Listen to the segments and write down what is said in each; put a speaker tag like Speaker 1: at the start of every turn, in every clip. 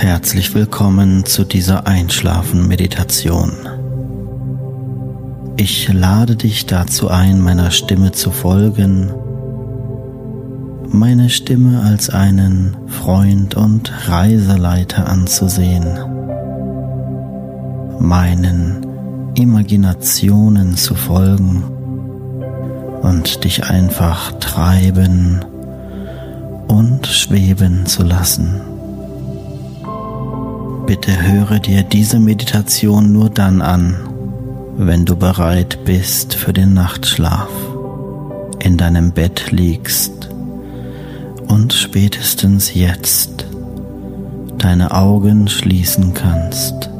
Speaker 1: Herzlich willkommen zu dieser Einschlafen-Meditation. Ich lade dich dazu ein, meiner Stimme zu folgen, meine Stimme als einen Freund und Reiseleiter anzusehen, meinen Imaginationen zu folgen und dich einfach treiben und schweben zu lassen. Bitte höre dir diese Meditation nur dann an, wenn du bereit bist für den Nachtschlaf, in deinem Bett liegst und spätestens jetzt deine Augen schließen kannst.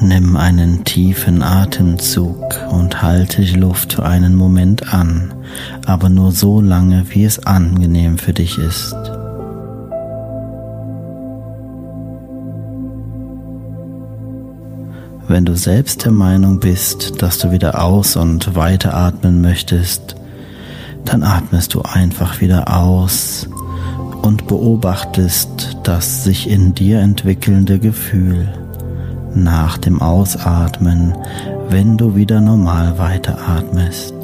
Speaker 1: Nimm einen tiefen Atemzug und halte die Luft für einen Moment an, aber nur so lange, wie es angenehm für dich ist. Wenn du selbst der Meinung bist, dass du wieder aus und weiter atmen möchtest, dann atmest du einfach wieder aus und beobachtest das sich in dir entwickelnde Gefühl nach dem Ausatmen, wenn du wieder normal weiteratmest.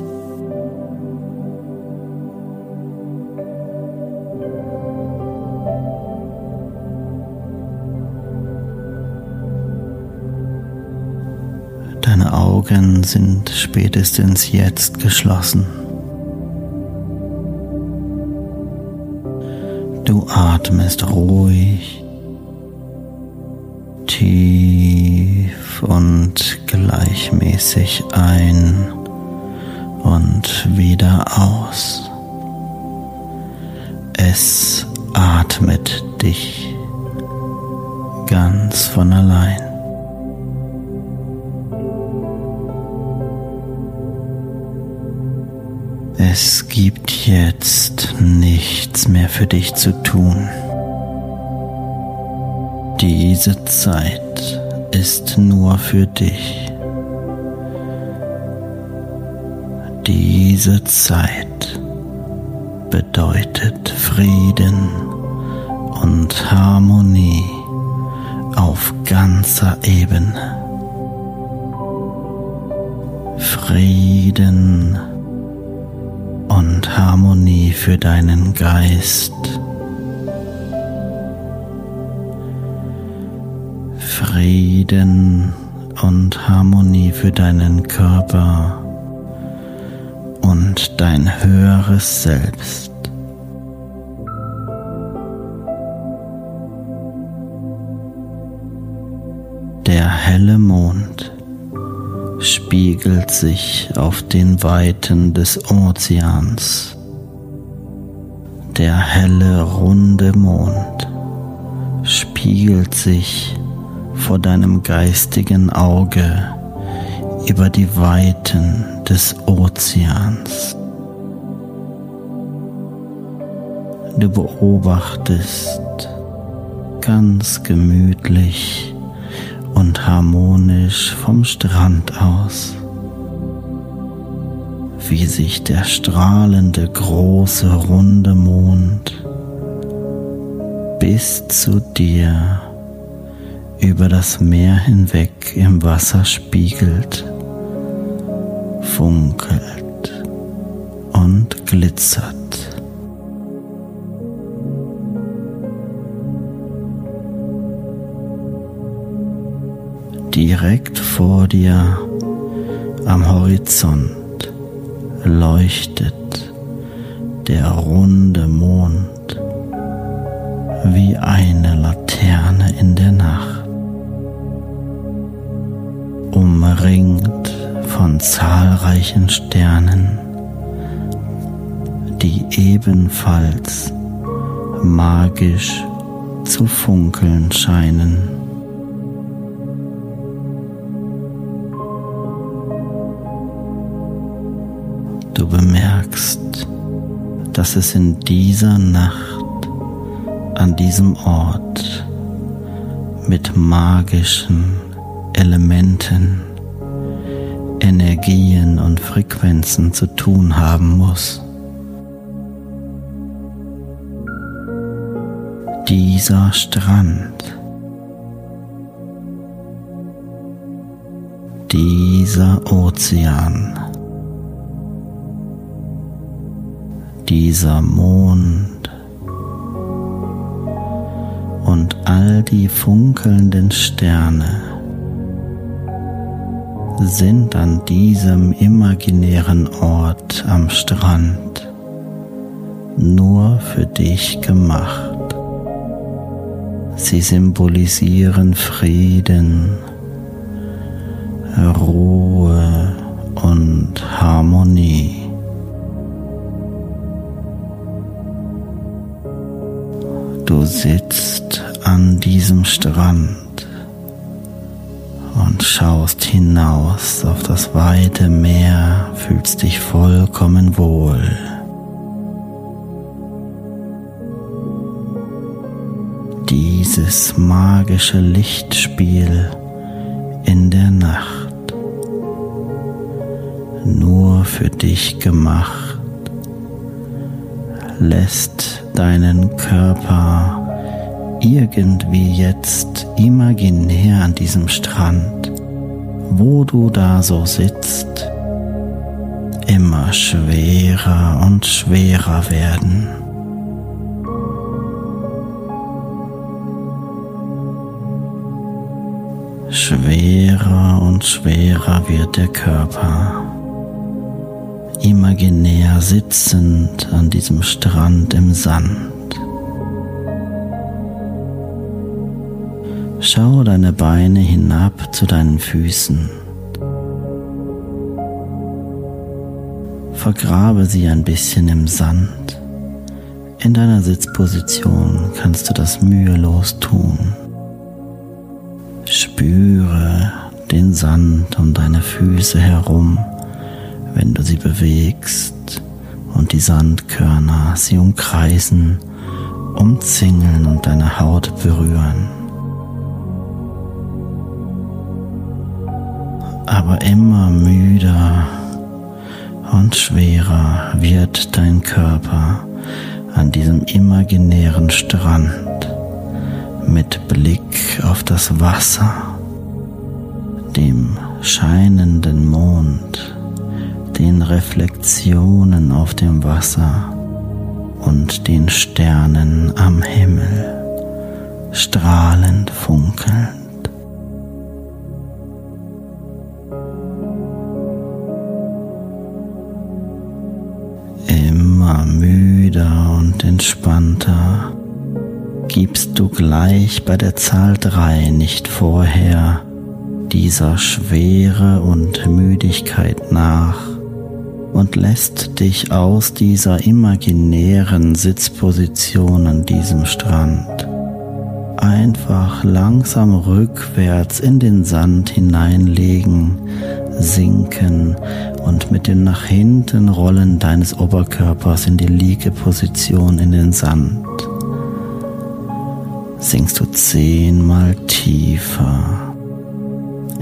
Speaker 1: Augen sind spätestens jetzt geschlossen. Du atmest ruhig, tief und gleichmäßig ein und wieder aus. Es atmet dich ganz von allein. Es gibt jetzt nichts mehr für dich zu tun. Diese Zeit ist nur für dich. Diese Zeit bedeutet Frieden und Harmonie auf ganzer Ebene. Frieden und Harmonie für deinen Geist. Frieden und Harmonie für deinen Körper und dein höheres Selbst. Der helle Mond spiegelt sich auf den Weiten des Ozeans. Der helle runde Mond spiegelt sich vor deinem geistigen Auge über die Weiten des Ozeans. Du beobachtest ganz gemütlich und harmonisch vom Strand aus, wie sich der strahlende große runde Mond bis zu dir über das Meer hinweg im Wasser spiegelt, funkelt und glitzert. Direkt vor dir am Horizont leuchtet der runde Mond wie eine Laterne in der Nacht umringt von zahlreichen Sternen, die ebenfalls magisch zu funkeln scheinen. Dass es in dieser Nacht an diesem Ort mit magischen Elementen, Energien und Frequenzen zu tun haben muss. Dieser Strand, dieser Ozean, dieser Mond und all die funkelnden Sterne sind an diesem imaginären Ort am Strand nur für dich gemacht. Sie symbolisieren Frieden, Ruhe sitzt an diesem Strand und schaust hinaus auf das weite Meer, fühlst dich vollkommen wohl. Dieses magische Lichtspiel in der Nacht, nur für dich gemacht, lässt deinen Körper irgendwie jetzt imaginär an diesem Strand, wo du da so sitzt, immer schwerer und schwerer werden. Schwerer und schwerer wird der Körper, imaginär sitzend an diesem Strand im Sand. Schau deine Beine hinab zu deinen Füßen. Vergrabe sie ein bisschen im Sand. In deiner Sitzposition kannst du das mühelos tun. Spüre den Sand um deine Füße herum, wenn du sie bewegst und die Sandkörner sie umkreisen, umzingeln und deine Haut berühren. Aber immer müder und schwerer wird dein Körper an diesem imaginären Strand mit Blick auf das Wasser, dem scheinenden Mond, den Reflexionen auf dem Wasser und den Sternen am Himmel, strahlend funkelnd. Entspannter. Gibst du gleich bei der Zahl drei nicht vorher dieser Schwere und Müdigkeit nach und lässt dich aus dieser imaginären Sitzposition an diesem Strand einfach langsam rückwärts in den Sand hineinlegen, sinken und mit dem nach hinten Rollen deines Oberkörpers in die Liegeposition in den Sand. Sinkst du zehnmal tiefer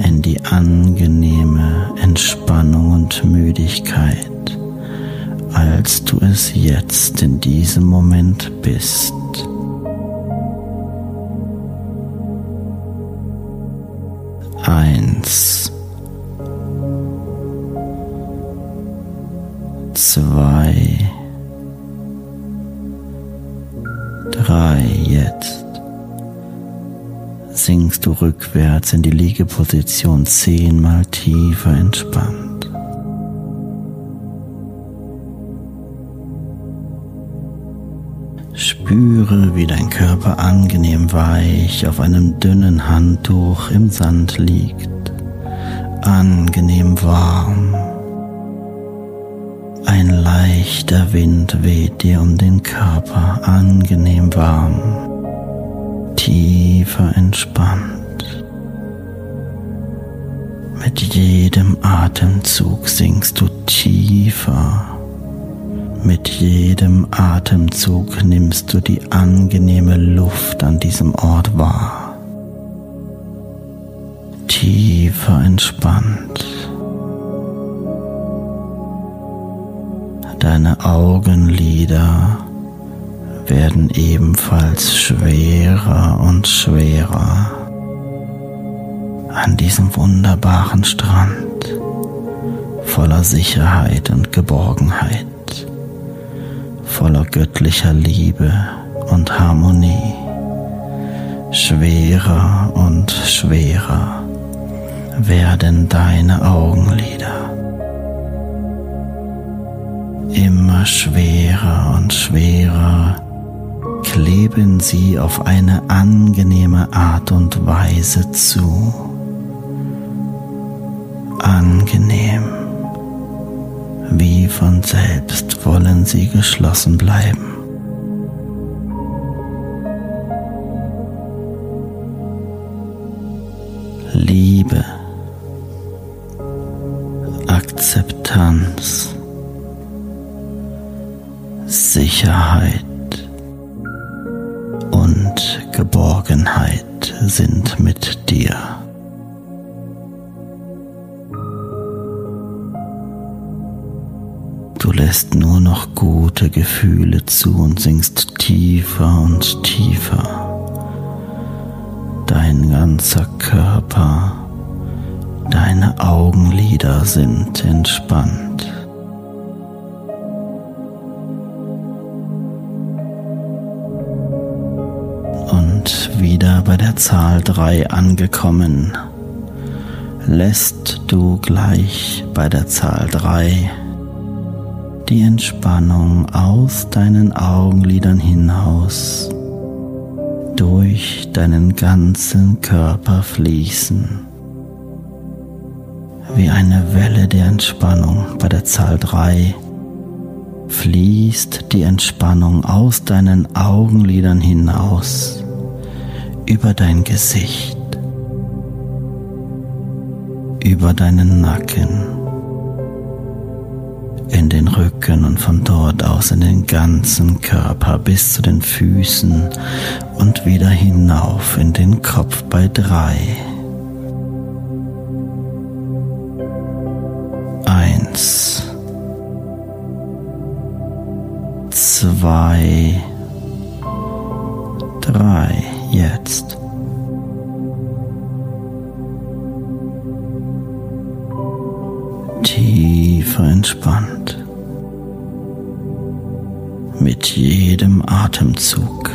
Speaker 1: in die angenehme Entspannung und Müdigkeit, als du es jetzt in diesem Moment bist. Eins, zwei, drei jetzt sinkst du rückwärts in die Liegeposition zehnmal tiefer entspannt. Spüre, wie dein Körper angenehm weich auf einem dünnen Handtuch im Sand liegt, angenehm warm. Ein leichter Wind weht dir um den Körper, angenehm warm tiefer entspannt. Mit jedem Atemzug sinkst du tiefer. Mit jedem Atemzug nimmst du die angenehme Luft an diesem Ort wahr. Tiefer entspannt. Deine Augenlider werden ebenfalls schwerer und schwerer an diesem wunderbaren Strand voller Sicherheit und Geborgenheit, voller göttlicher Liebe und Harmonie. Schwerer und schwerer werden deine Augenlider. Immer schwerer und schwerer kleben sie auf eine angenehme Art und Weise zu. Angenehm. Wie von selbst wollen sie geschlossen bleiben. Geborgenheit sind mit dir. Du lässt nur noch gute Gefühle zu und sinkst tiefer und tiefer. Dein ganzer Körper, deine Augenlider sind entspannt. Zahl 3 angekommen, lässt du gleich bei der Zahl 3 die Entspannung aus deinen Augenlidern hinaus durch deinen ganzen Körper fließen. Wie eine Welle der Entspannung bei der Zahl 3 fließt die Entspannung aus deinen Augenlidern hinaus über dein Gesicht, über deinen Nacken, in den Rücken und von dort aus in den ganzen Körper bis zu den Füßen und wieder hinauf in den Kopf bei drei. Eins, zwei, drei. Jetzt. Tiefer entspannt. Mit jedem Atemzug.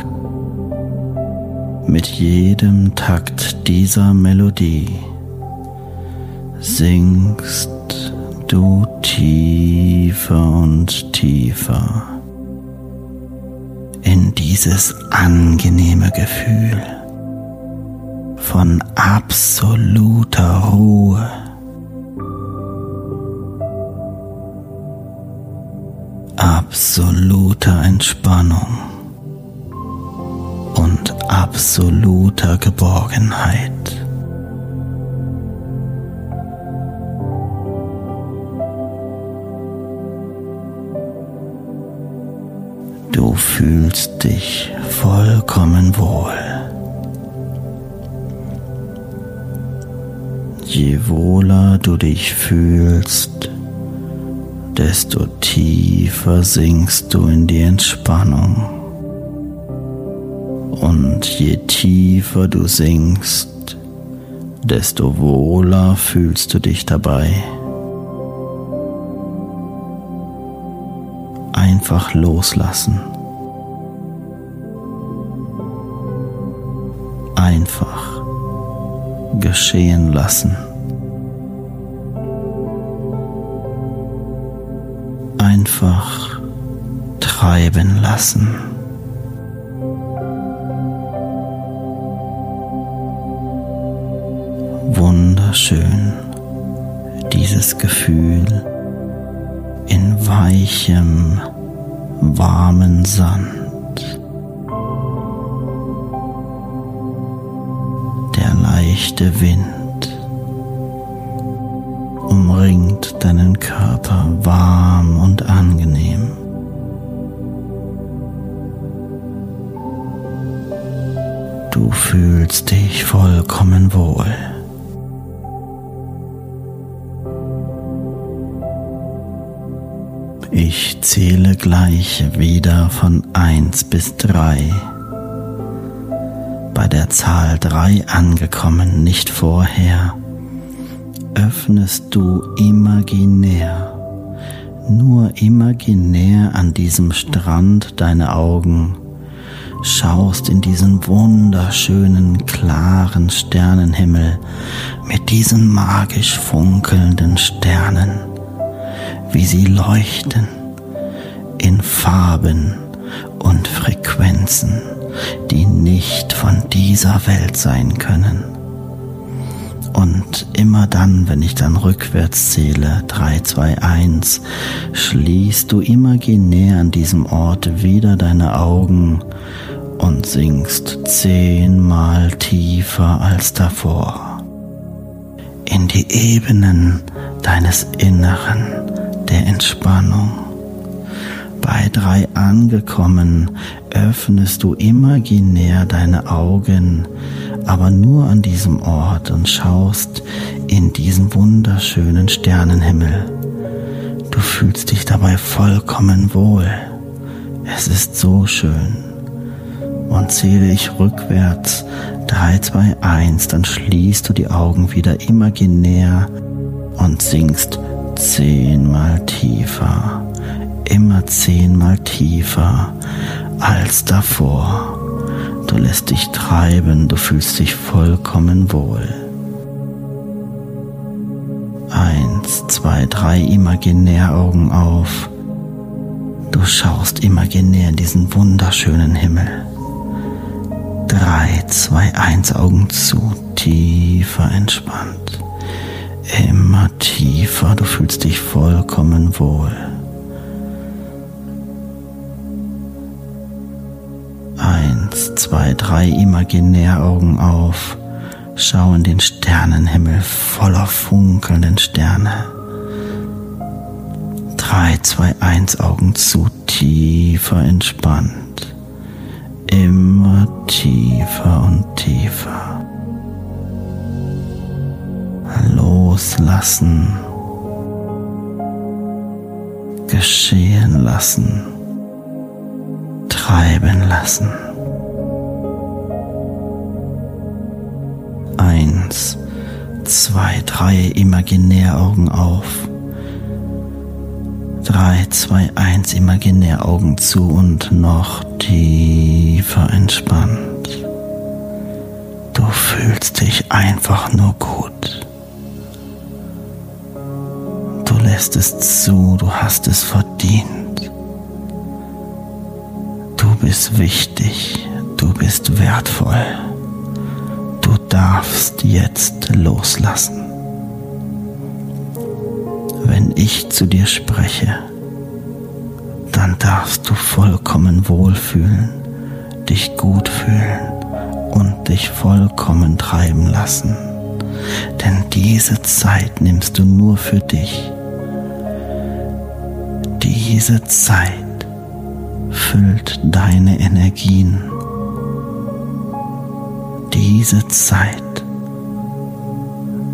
Speaker 1: Mit jedem Takt dieser Melodie sinkst du tiefer und tiefer in dieses angenehme Gefühl von absoluter Ruhe. absoluter Entspannung und absoluter Geborgenheit. Du fühlst dich vollkommen wohl. Je wohler du dich fühlst, desto tiefer sinkst du in die Entspannung. Und je tiefer du sinkst, desto wohler fühlst du dich dabei. einfach loslassen. Einfach geschehen lassen. Einfach treiben lassen. Wunderschön dieses Gefühl in weichem, warmen Sand. Leichte Wind umringt deinen Körper warm und angenehm. Du fühlst dich vollkommen wohl. Ich zähle gleich wieder von 1 bis 3. Der Zahl 3 angekommen, nicht vorher, öffnest du imaginär, nur imaginär an diesem Strand deine Augen, schaust in diesen wunderschönen, klaren Sternenhimmel mit diesen magisch funkelnden Sternen wie sie leuchten in Farben und Frequenzen, die nicht von dieser Welt sein können. Und immer dann, wenn ich dann rückwärts zähle, 3, 2, 1, schließt du imaginär an diesem Ort wieder deine Augen und sinkst zehnmal tiefer als davor in die Ebenen deines Inneren der Entspannung. Bei drei angekommen, öffnest du imaginär deine Augen, aber nur an diesem Ort und schaust in diesen wunderschönen Sternenhimmel. Du fühlst dich dabei vollkommen wohl. Es ist so schön. Und zähle ich rückwärts 3, 2, 1, dann schließt du die Augen wieder imaginär und singst zehnmal tiefer, immer zehnmal tiefer als davor. Du lässt dich treiben, du fühlst dich vollkommen wohl. Eins, zwei, drei imaginär Augen auf. Du schaust imaginär in diesen wunderschönen Himmel. Drei, zwei, eins Augen zu, tiefer entspannt immer tiefer, du fühlst dich vollkommen wohl. Zwei, drei imaginär Augen auf, schau in den Sternenhimmel voller funkelnden Sterne. Drei, zwei, eins Augen zu, tiefer entspannt, immer tiefer und tiefer loslassen, geschehen lassen, treiben lassen. Eins, zwei, drei Imaginäraugen auf. Drei, zwei, eins Imaginäraugen zu und noch tiefer entspannt. Du fühlst dich einfach nur gut. Du lässt es zu, du hast es verdient. Du bist wichtig, du bist wertvoll. Darfst jetzt loslassen. Wenn ich zu dir spreche, dann darfst du vollkommen wohlfühlen, dich gut fühlen und dich vollkommen treiben lassen. Denn diese Zeit nimmst du nur für dich. Diese Zeit füllt deine Energien. Diese Zeit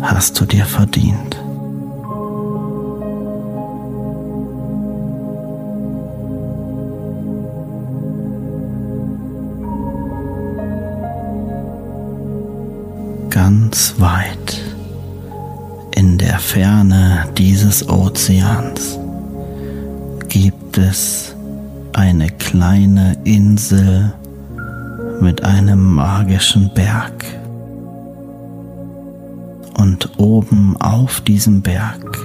Speaker 1: hast du dir verdient. Ganz weit in der Ferne dieses Ozeans gibt es eine kleine Insel mit einem magischen Berg. Und oben auf diesem Berg,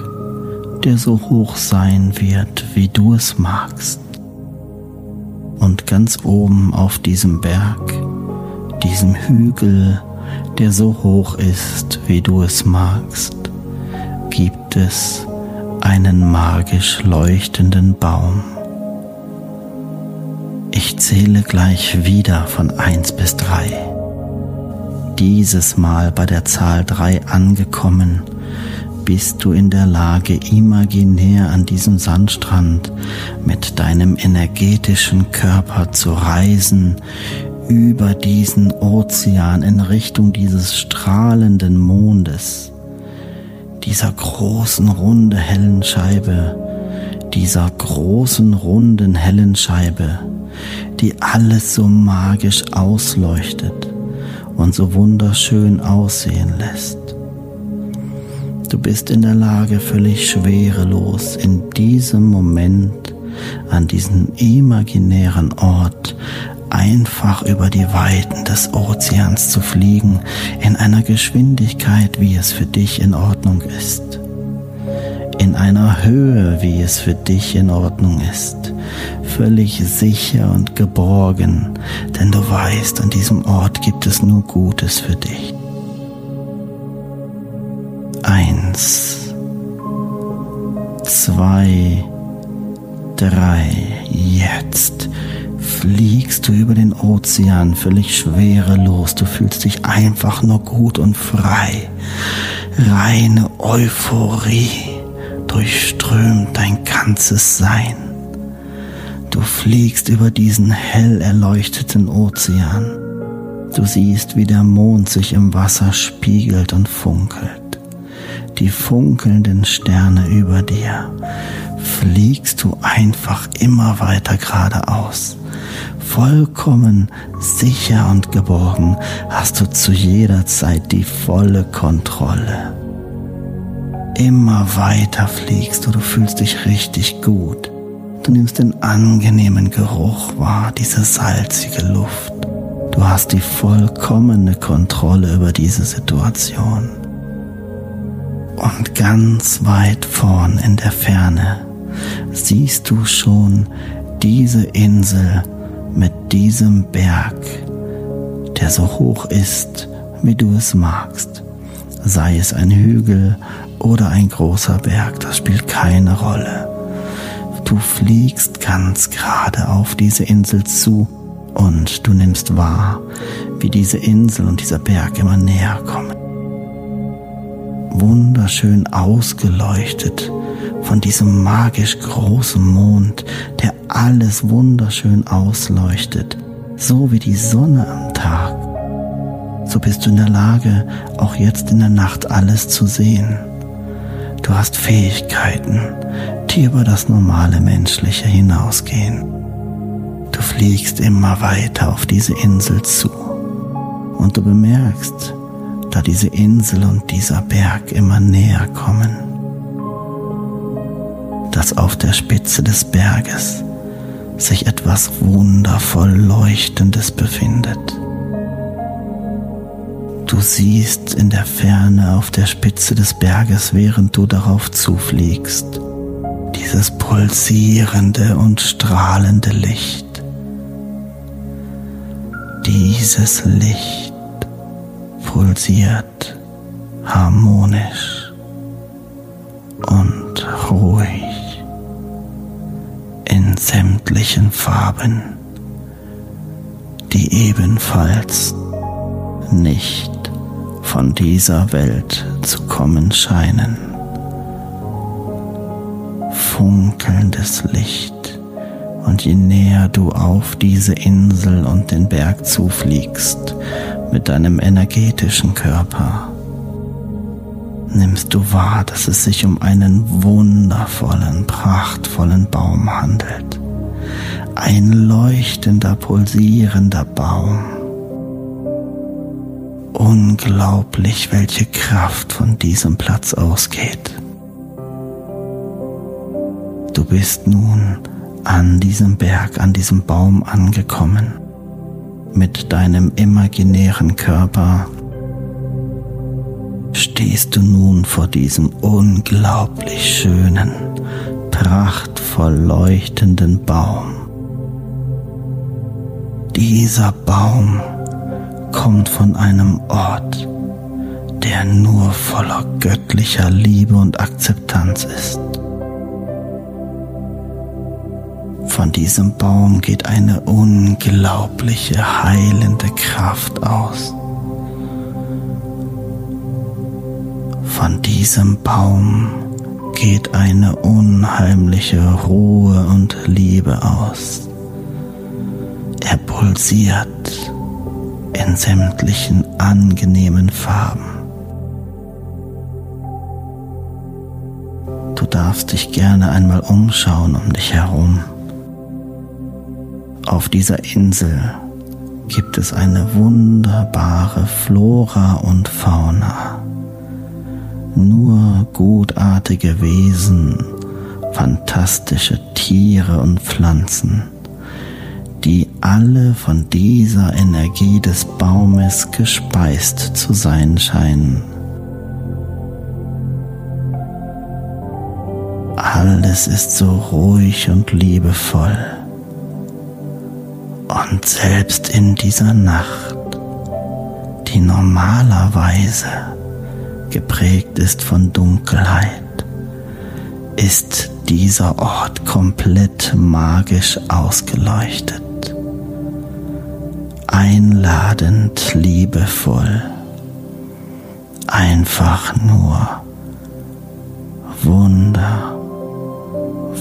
Speaker 1: der so hoch sein wird, wie du es magst. Und ganz oben auf diesem Berg, diesem Hügel, der so hoch ist, wie du es magst, gibt es einen magisch leuchtenden Baum. Ich zähle gleich wieder von eins bis drei. Dieses Mal bei der Zahl drei angekommen, bist du in der Lage, imaginär an diesem Sandstrand mit deinem energetischen Körper zu reisen über diesen Ozean in Richtung dieses strahlenden Mondes dieser großen, runde, hellen Scheibe, dieser großen, runden, hellen Scheibe, die alles so magisch ausleuchtet und so wunderschön aussehen lässt. Du bist in der Lage, völlig schwerelos in diesem Moment an diesen imaginären Ort einfach über die Weiten des Ozeans zu fliegen in einer Geschwindigkeit, wie es für dich in Ordnung ist. In einer Höhe, wie es für dich in Ordnung ist. Völlig sicher und geborgen, denn du weißt, an diesem Ort gibt es nur Gutes für dich. Eins, zwei, drei, jetzt fliegst du über den Ozean völlig schwerelos. Du fühlst dich einfach nur gut und frei. Reine Euphorie durchströmt dein ganzes Sein. Du fliegst über diesen hell erleuchteten Ozean. Du siehst, wie der Mond sich im Wasser spiegelt und funkelt. Die funkelnden Sterne über dir fliegst du einfach immer weiter geradeaus vollkommen sicher und geborgen hast du zu jeder Zeit die volle Kontrolle. Immer weiter fliegst du, du fühlst dich richtig gut. Du nimmst den angenehmen Geruch wahr, diese salzige Luft. Du hast die vollkommene Kontrolle über diese Situation. Und ganz weit vorn in der Ferne siehst du schon diese Insel, mit diesem Berg, der so hoch ist, wie du es magst. Sei es ein Hügel oder ein großer Berg, das spielt keine Rolle. Du fliegst ganz gerade auf diese Insel zu und du nimmst wahr, wie diese Insel und dieser Berg immer näher kommen. Wunderschön ausgeleuchtet von diesem magisch großen Mond, der alles wunderschön ausleuchtet, so wie die Sonne am Tag. So bist du in der Lage, auch jetzt in der Nacht alles zu sehen. Du hast Fähigkeiten, die über das normale Menschliche hinausgehen. Du fliegst immer weiter auf diese Insel zu und du bemerkst, da diese Insel und dieser Berg immer näher kommen, dass auf der Spitze des Berges sich etwas wundervoll Leuchtendes befindet. Du siehst in der Ferne auf der Spitze des Berges, während du darauf zufliegst, dieses pulsierende und strahlende Licht. Dieses Licht pulsiert harmonisch und ruhig in sämtlichen Farben, die ebenfalls nicht von dieser Welt zu kommen scheinen. Funkelndes Licht und je näher du auf diese Insel und den Berg zufliegst mit deinem energetischen Körper, nimmst du wahr, dass es sich um einen wundervollen, prachtvollen Baum handelt. Ein leuchtender, pulsierender Baum. Unglaublich, welche Kraft von diesem Platz ausgeht. Du bist nun an diesem Berg, an diesem Baum angekommen, mit deinem imaginären Körper, stehst du nun vor diesem unglaublich schönen, prachtvoll leuchtenden Baum. Dieser Baum kommt von einem Ort, der nur voller göttlicher Liebe und Akzeptanz ist. Von diesem Baum geht eine unglaubliche heilende Kraft aus. Von diesem Baum geht eine unheimliche Ruhe und Liebe aus. Er pulsiert in sämtlichen angenehmen Farben. Du darfst dich gerne einmal umschauen um dich herum. Auf dieser Insel gibt es eine wunderbare Flora und Fauna. Nur gutartige Wesen, fantastische Tiere und Pflanzen, die alle von dieser Energie des Baumes gespeist zu sein scheinen. Alles ist so ruhig und liebevoll. Und selbst in dieser Nacht, die normalerweise geprägt ist von Dunkelheit, ist dieser Ort komplett magisch ausgeleuchtet, einladend, liebevoll, einfach nur wunder,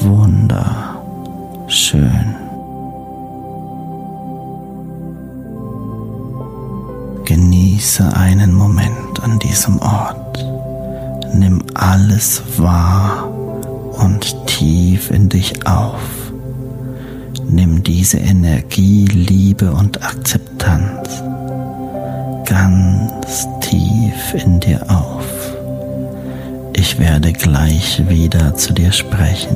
Speaker 1: wunderschön. Genieße einen Moment an diesem Ort. Nimm alles wahr und tief in dich auf. Nimm diese Energie, Liebe und Akzeptanz ganz tief in dir auf. Ich werde gleich wieder zu dir sprechen.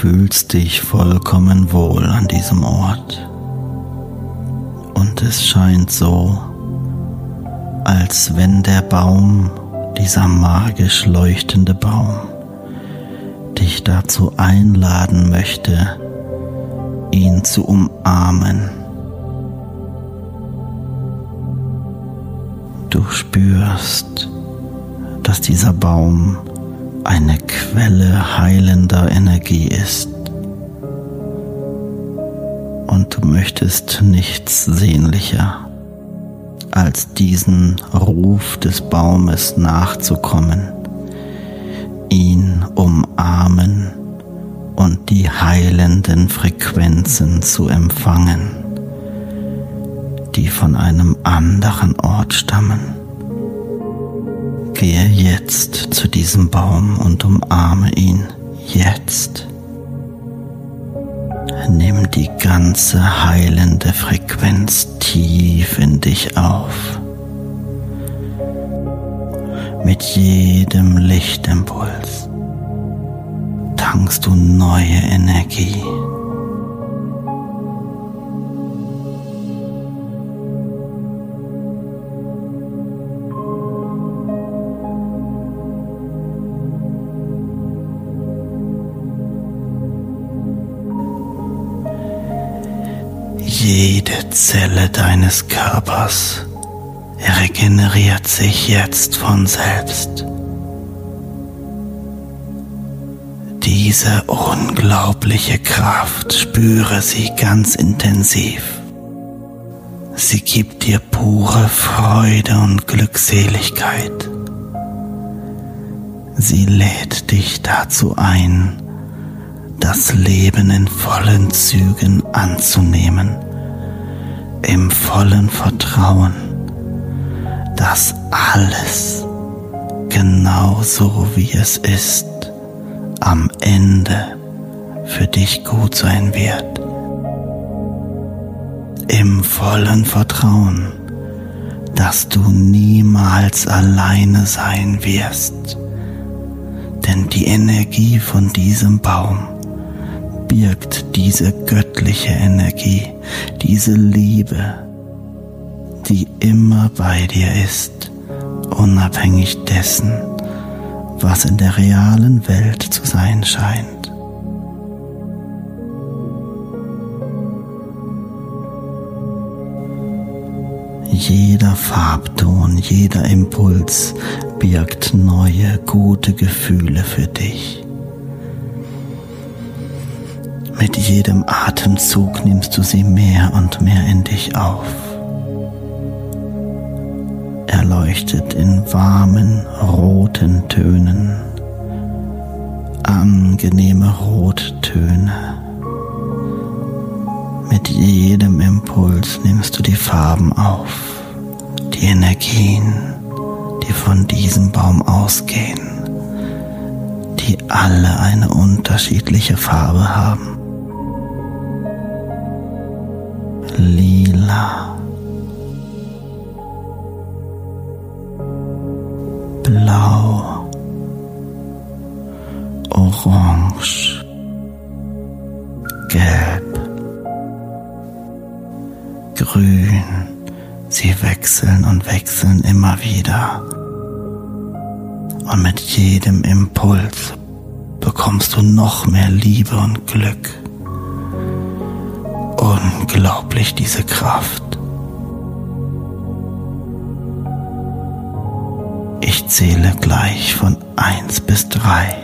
Speaker 1: fühlst dich vollkommen wohl an diesem Ort. Und es scheint so, als wenn der Baum, dieser magisch leuchtende Baum, dich dazu einladen möchte, ihn zu umarmen. Du spürst, dass dieser Baum eine Quelle heilender Energie ist. Und du möchtest nichts sehnlicher, als diesen Ruf des Baumes nachzukommen, ihn umarmen und die heilenden Frequenzen zu empfangen, die von einem anderen Ort stammen. Gehe jetzt zu diesem Baum und umarme ihn jetzt. Nimm die ganze heilende Frequenz tief in dich auf. Mit jedem Lichtimpuls tankst du neue Energie. Jede Zelle deines Körpers regeneriert sich jetzt von selbst. Diese unglaubliche Kraft spüre sie ganz intensiv. Sie gibt dir pure Freude und Glückseligkeit. Sie lädt dich dazu ein, das Leben in vollen Zügen anzunehmen, im vollen Vertrauen, dass alles genau so wie es ist am Ende für dich gut sein wird. Im vollen Vertrauen, dass du niemals alleine sein wirst. Denn die Energie von diesem Baum birgt diese göttliche Energie, diese Liebe, die immer bei dir ist, unabhängig dessen, was in der realen Welt zu sein scheint. Jeder Farbton, jeder Impuls birgt neue, gute Gefühle für dich. Mit jedem Atemzug nimmst du sie mehr und mehr in dich auf. Er leuchtet in warmen, roten Tönen, angenehme Rottöne. Mit jedem Impuls nimmst du die Farben auf, die Energien, die von diesem Baum ausgehen, die alle eine unterschiedliche Farbe haben. Lila, blau, orange, gelb, grün. Sie wechseln und wechseln immer wieder. Und mit jedem Impuls bekommst du noch mehr Liebe und Glück. Unglaublich diese Kraft. Ich zähle gleich von eins bis drei.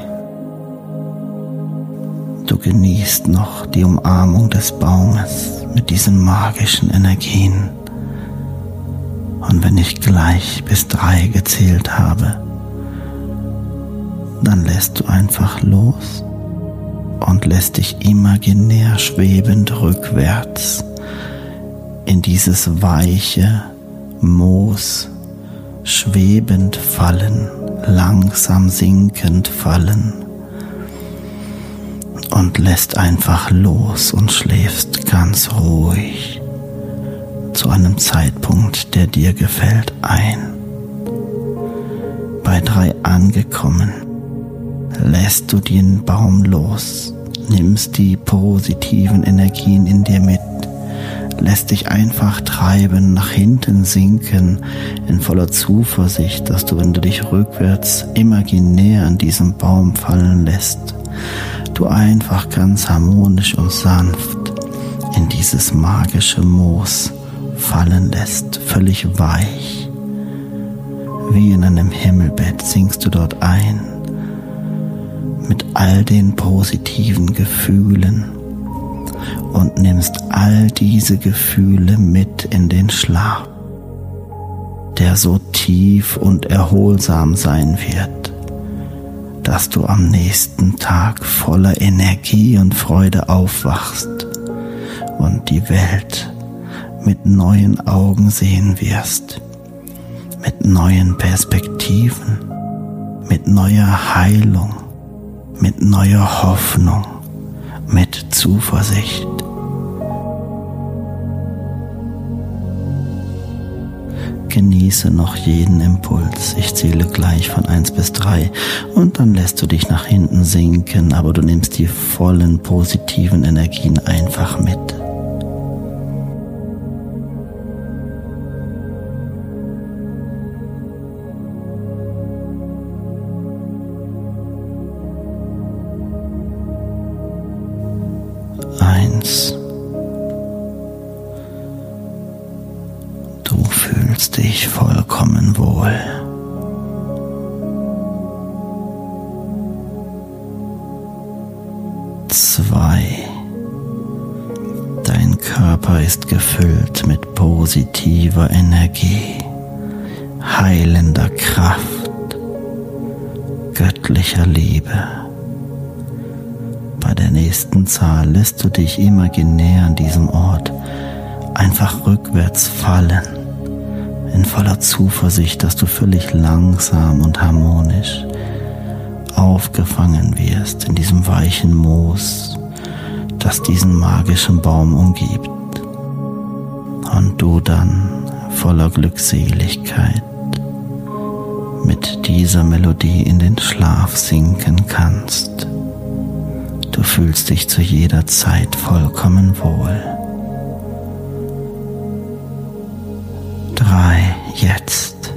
Speaker 1: Du genießt noch die Umarmung des Baumes mit diesen magischen Energien. Und wenn ich gleich bis drei gezählt habe, dann lässt du einfach los und lässt dich imaginär schwebend rückwärts in dieses weiche Moos schwebend fallen, langsam sinkend fallen und lässt einfach los und schläfst ganz ruhig zu einem Zeitpunkt, der dir gefällt, ein. Bei drei angekommen, lässt du den Baum los nimmst die positiven Energien in dir mit, lässt dich einfach treiben, nach hinten sinken, in voller Zuversicht, dass du, wenn du dich rückwärts imaginär an diesem Baum fallen lässt, du einfach ganz harmonisch und sanft in dieses magische Moos fallen lässt, völlig weich. Wie in einem Himmelbett sinkst du dort ein mit all den positiven Gefühlen und nimmst all diese Gefühle mit in den Schlaf, der so tief und erholsam sein wird, dass du am nächsten Tag voller Energie und Freude aufwachst und die Welt mit neuen Augen sehen wirst, mit neuen Perspektiven, mit neuer Heilung, mit neuer Hoffnung, mit Zuversicht. Genieße noch jeden Impuls. Ich zähle gleich von 1 bis 3 und dann lässt du dich nach hinten sinken, aber du nimmst die vollen positiven Energien einfach mit. Nächsten Zahl lässt du dich imaginär an diesem Ort einfach rückwärts fallen, in voller Zuversicht, dass du völlig langsam und harmonisch aufgefangen wirst in diesem weichen Moos, das diesen magischen Baum umgibt. Und du dann voller Glückseligkeit mit dieser Melodie in den Schlaf sinken kannst. Du fühlst dich zu jeder Zeit vollkommen wohl. Drei, jetzt.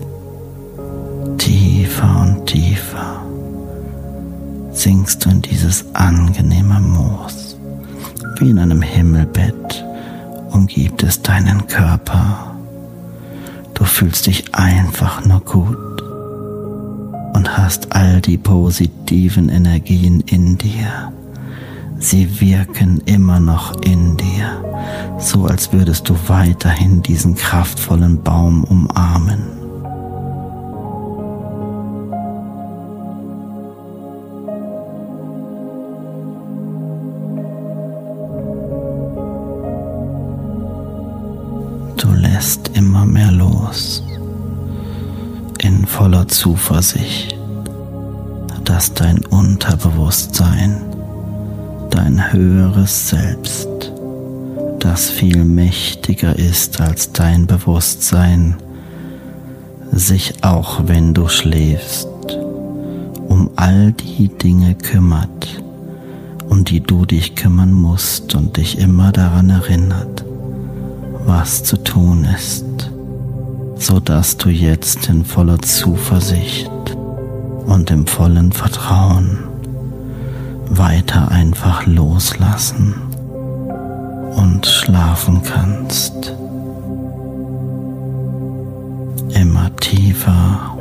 Speaker 1: Tiefer und tiefer sinkst du in dieses angenehme Moos. Wie in einem Himmelbett umgibt es deinen Körper. Du fühlst dich einfach nur gut und hast all die positiven Energien in dir. Sie wirken immer noch in dir, so als würdest du weiterhin diesen kraftvollen Baum umarmen. Du lässt immer mehr los, in voller Zuversicht, dass dein Unterbewusstsein dein höheres Selbst, das viel mächtiger ist als dein Bewusstsein, sich auch wenn du schläfst, um all die Dinge kümmert, um die du dich kümmern musst und dich immer daran erinnert, was zu tun ist, so dass du jetzt in voller Zuversicht und im vollen Vertrauen weiter einfach loslassen und schlafen kannst. Immer tiefer.